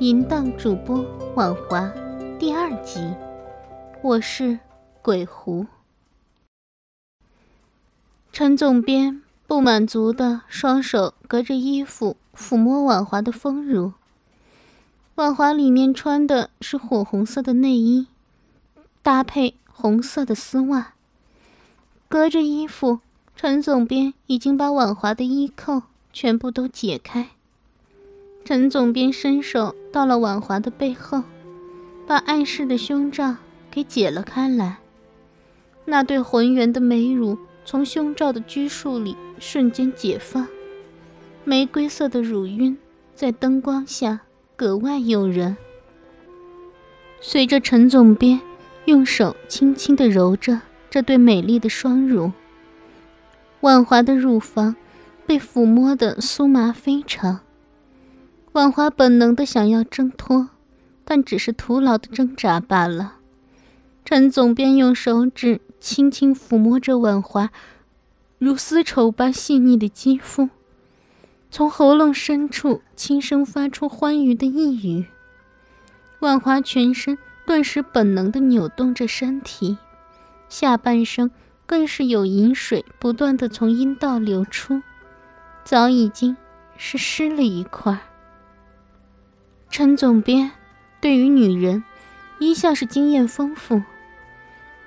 淫荡主播婉华第二集，我是鬼狐。陈总编不满足的双手隔着衣服抚摸婉华的丰乳。婉华里面穿的是火红色的内衣，搭配红色的丝袜。隔着衣服，陈总编已经把婉华的衣扣全部都解开。陈总编伸手到了婉华的背后，把碍事的胸罩给解了开来。那对浑圆的美乳从胸罩的拘束里瞬间解放，玫瑰色的乳晕在灯光下格外诱人。随着陈总编用手轻轻地揉着这对美丽的双乳，婉华的乳房被抚摸得酥麻非常。婉华本能的想要挣脱，但只是徒劳的挣扎罢了。陈总便用手指轻轻抚摸着婉华如丝绸般细腻的肌肤，从喉咙深处轻声发出欢愉的呓语。婉华全身顿时本能的扭动着身体，下半身更是有饮水不断的从阴道流出，早已经是湿了一块。陈总编对于女人一向是经验丰富。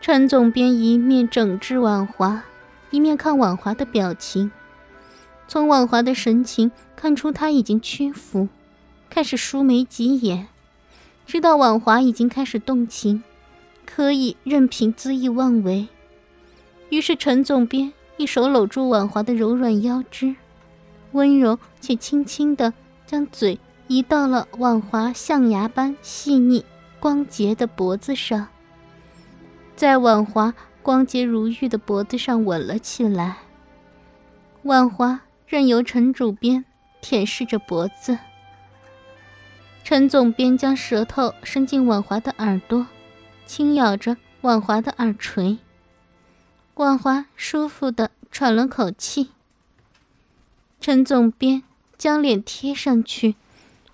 陈总编一面整治婉华，一面看婉华的表情，从婉华的神情看出她已经屈服，开始舒眉挤眼，知道婉华已经开始动情，可以任凭恣意妄为。于是陈总编一手搂住婉华的柔软腰肢，温柔且轻轻的将嘴。移到了婉华象牙般细腻、光洁的脖子上，在婉华光洁如玉的脖子上吻了起来。婉华任由陈主编舔舐着脖子，陈总编将舌头伸进婉华的耳朵，轻咬着婉华的耳垂。婉华舒服的喘了口气。陈总编将脸贴上去。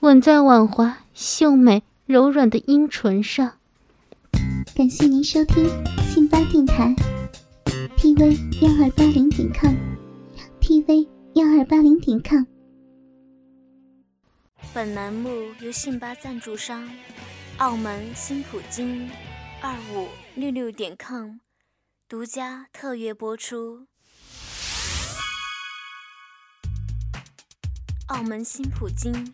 吻在婉华秀美柔软的阴唇上。感谢您收听信巴电台，tv 幺二八零点 com，tv 幺二八零点 com。本栏目由信巴赞助商澳门新普京二五六六点 com 独家特约播出。澳门新普京。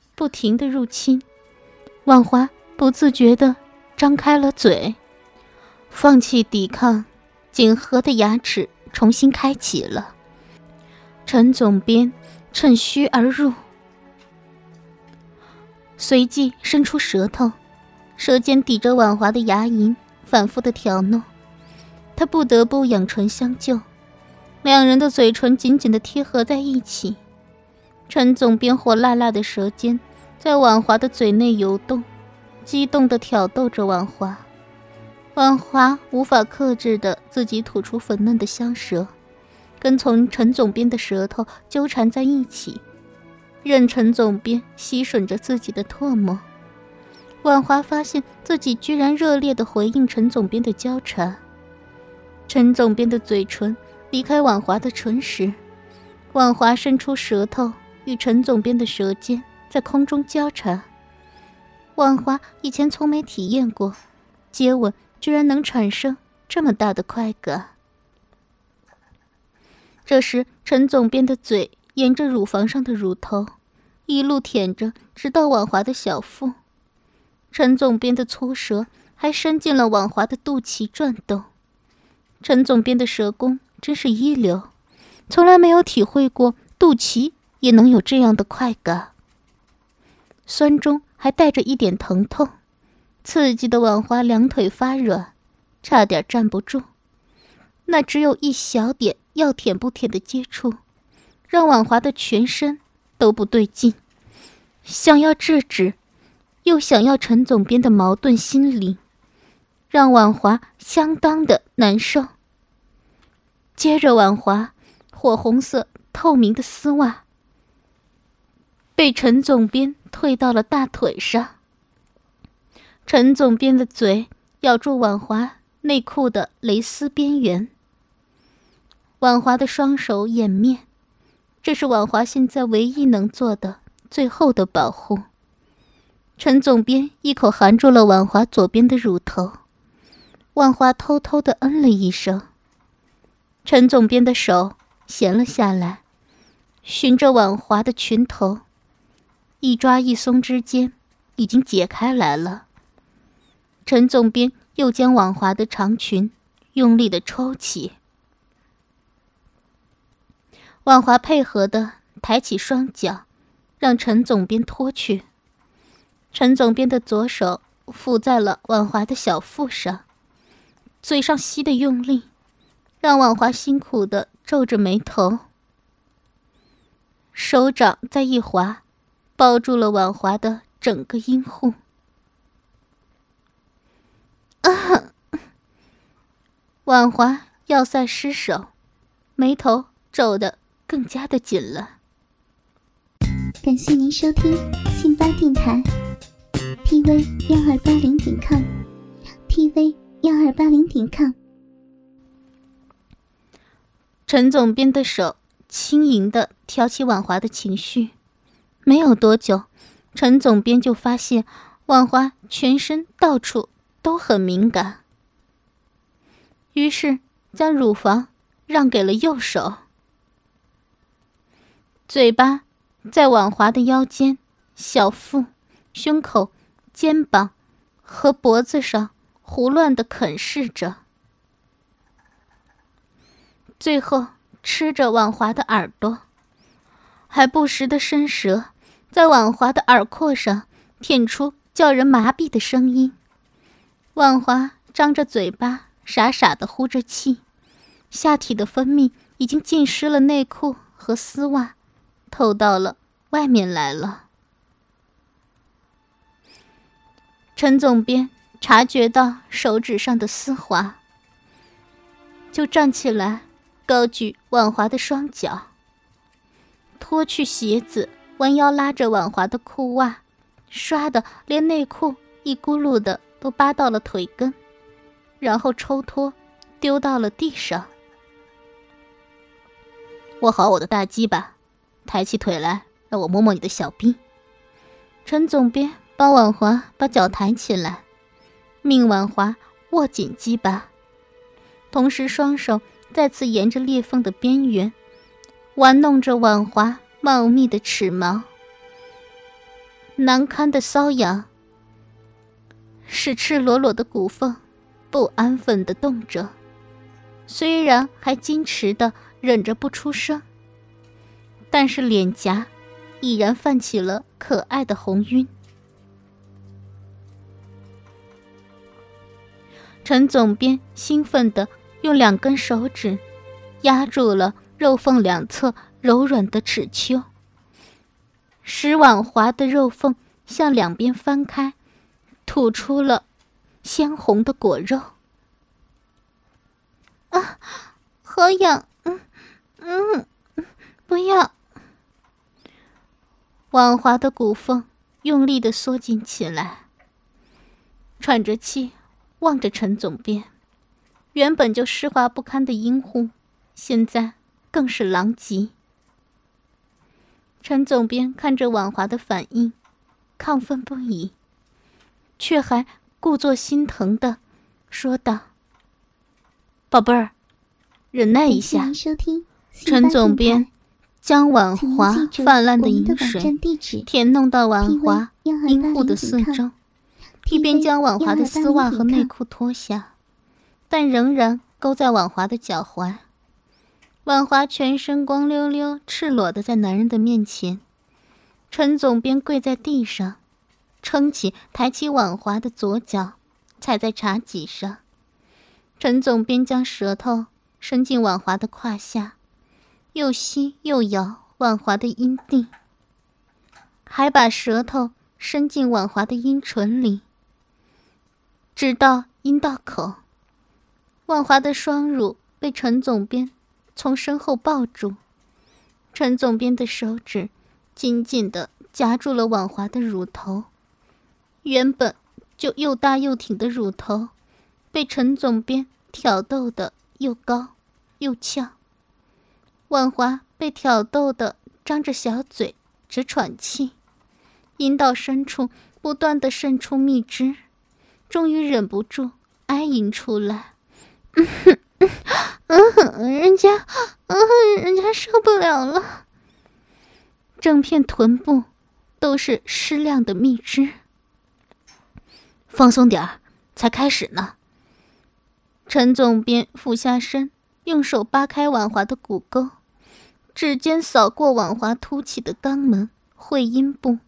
不停的入侵，婉华不自觉的张开了嘴，放弃抵抗，紧合的牙齿重新开启了。陈总编趁虚而入，随即伸出舌头，舌尖抵着婉华的牙龈，反复的挑弄。他不得不仰唇相救，两人的嘴唇紧紧的贴合在一起。陈总编火辣辣的舌尖。在婉华的嘴内游动，激动地挑逗着婉华。婉华无法克制的自己吐出粉嫩的香舌，跟从陈总编的舌头纠缠在一起，任陈总编吸吮着自己的唾沫。婉华发现自己居然热烈地回应陈总编的交缠。陈总编的嘴唇离开婉华的唇时，婉华伸出舌头与陈总编的舌尖。在空中交缠，婉华以前从没体验过，接吻居然能产生这么大的快感。这时，陈总编的嘴沿着乳房上的乳头，一路舔着，直到婉华的小腹。陈总编的粗舌还伸进了婉华的肚脐转动。陈总编的舌功真是一流，从来没有体会过肚脐也能有这样的快感。酸中还带着一点疼痛，刺激的婉华两腿发软，差点站不住。那只有一小点要舔不舔的接触，让婉华的全身都不对劲，想要制止，又想要陈总编的矛盾心理，让婉华相当的难受。接着，婉华火红色透明的丝袜被陈总编推到了大腿上，陈总编的嘴咬住婉华内裤的蕾丝边缘。婉华的双手掩面，这是婉华现在唯一能做的最后的保护。陈总编一口含住了婉华左边的乳头，婉华偷偷的嗯了一声。陈总编的手闲了下来，循着婉华的裙头，一抓一松之间，已经解开来了。陈总编又将婉华的长裙用力的抽起。婉华配合的抬起双脚，让陈总编拖去。陈总编的左手附在了婉华的小腹上，嘴上吸的用力，让婉华辛苦的皱着眉头。手掌再一滑，抱住了婉华的整个阴户。啊！婉华要塞失手，眉头皱得。更加的紧了。感谢您收听信巴电台，tv 幺二八零点 com，tv 幺二八零点 com。陈总编的手轻盈的挑起婉华的情绪，没有多久，陈总编就发现婉华全身到处都很敏感，于是将乳房让给了右手。嘴巴在婉华的腰间、小腹、胸口、肩膀和脖子上胡乱的啃噬着，最后吃着婉华的耳朵，还不时的伸舌，在婉华的耳廓上舔出叫人麻痹的声音。婉华张着嘴巴，傻傻的呼着气，下体的分泌已经浸湿了内裤和丝袜。透到了外面来了。陈总编察觉到手指上的丝滑，就站起来，高举婉华的双脚，脱去鞋子，弯腰拉着婉华的裤袜，唰的连内裤一咕噜的都扒到了腿根，然后抽脱，丢到了地上。握好我的大鸡巴。抬起腿来，让我摸摸你的小臂。陈总编帮婉华把脚抬起来，命婉华握紧鸡巴，同时双手再次沿着裂缝的边缘玩弄着婉华茂密的齿毛。难堪的瘙痒是赤裸裸的骨缝不安分的动着，虽然还矜持的忍着不出声。但是脸颊已然泛起了可爱的红晕。陈总编兴奋的用两根手指压住了肉缝两侧柔软的齿丘，使婉滑的肉缝向两边翻开，吐出了鲜红的果肉。啊，好痒！嗯嗯，不要。婉华的骨缝用力的缩紧起来，喘着气望着陈总编，原本就湿滑不堪的阴户，现在更是狼藉。陈总编看着婉华的反应，亢奋不已，却还故作心疼的说道：“宝贝儿，忍耐一下。”陈总编将婉华泛滥的饮水填弄到婉华阴户的四周，一边将婉华的丝袜和内裤脱下，但仍然勾在婉华的脚踝。婉华全身光溜溜、赤裸的在男人的面前，陈总编跪在地上，撑起、抬起婉华的左脚，踩在茶几上。陈总编将舌头伸进婉华的胯下，又吸又咬婉华的阴蒂，还把舌头伸进婉华的阴唇里，直到阴道口。婉华的双乳被陈总编。从身后抱住，陈总编的手指紧紧地夹住了婉华的乳头，原本就又大又挺的乳头，被陈总编挑逗的又高又翘。婉华被挑逗的张着小嘴直喘气，阴道深处不断的渗出蜜汁，终于忍不住哀吟出来。嗯哼 嗯，人家，嗯，人家受不了了。整片臀部都是湿亮的蜜汁。放松点儿，才开始呢。陈总编俯下身，用手扒开婉华的骨沟，指尖扫过婉华凸起的肛门、会阴部，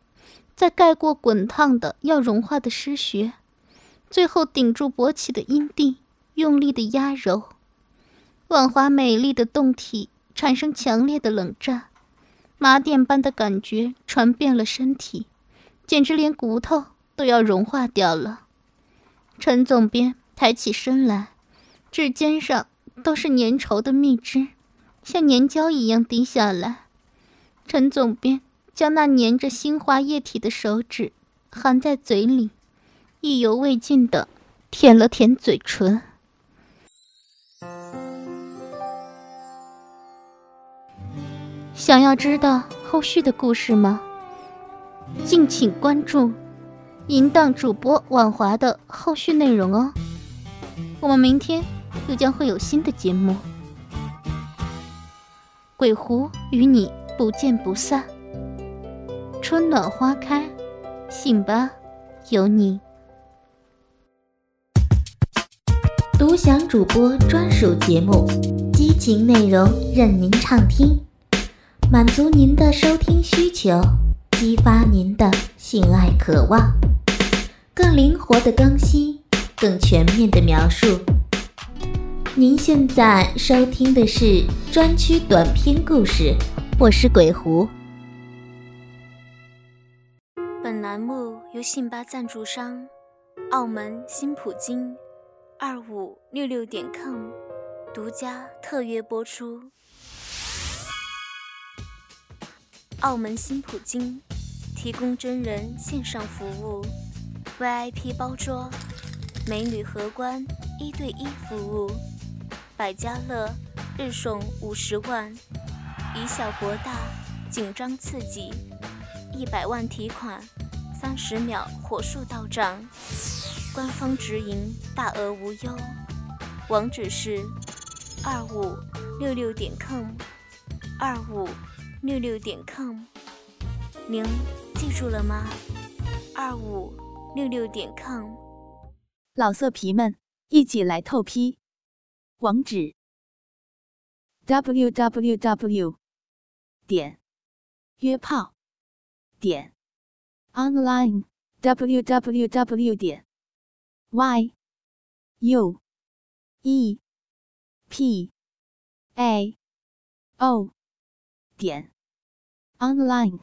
再盖过滚烫的要融化的湿穴，最后顶住勃起的阴蒂，用力的压揉。婉华美丽的胴体产生强烈的冷战，麻电般的感觉传遍了身体，简直连骨头都要融化掉了。陈总编抬起身来，指尖上都是粘稠的蜜汁，像粘胶一样滴下来。陈总编将那粘着腥滑液体的手指含在嘴里，意犹未尽地舔了舔嘴唇。想要知道后续的故事吗？敬请关注淫荡主播婉华的后续内容哦。我们明天又将会有新的节目，鬼狐与你不见不散。春暖花开，信吧，有你。独享主播专属节目，激情内容任您畅听。满足您的收听需求，激发您的性爱渴望，更灵活的更新，更全面的描述。您现在收听的是专区短篇故事，我是鬼狐。本栏目由信吧赞助商澳门新普京二五六六点 com 独家特约播出。澳门新普京提供真人线上服务，VIP 包桌，美女荷官一对一服务，百家乐日送五十万，以小博大，紧张刺激，一百万提款，三十秒火速到账，官方直营，大额无忧，网址是二五六六点 com，二五。六六点 com，您记住了吗？二五六六点 com，老色皮们一起来透批，网址：w w w 点约炮点 online w w w 点 y u e p a o 点。Online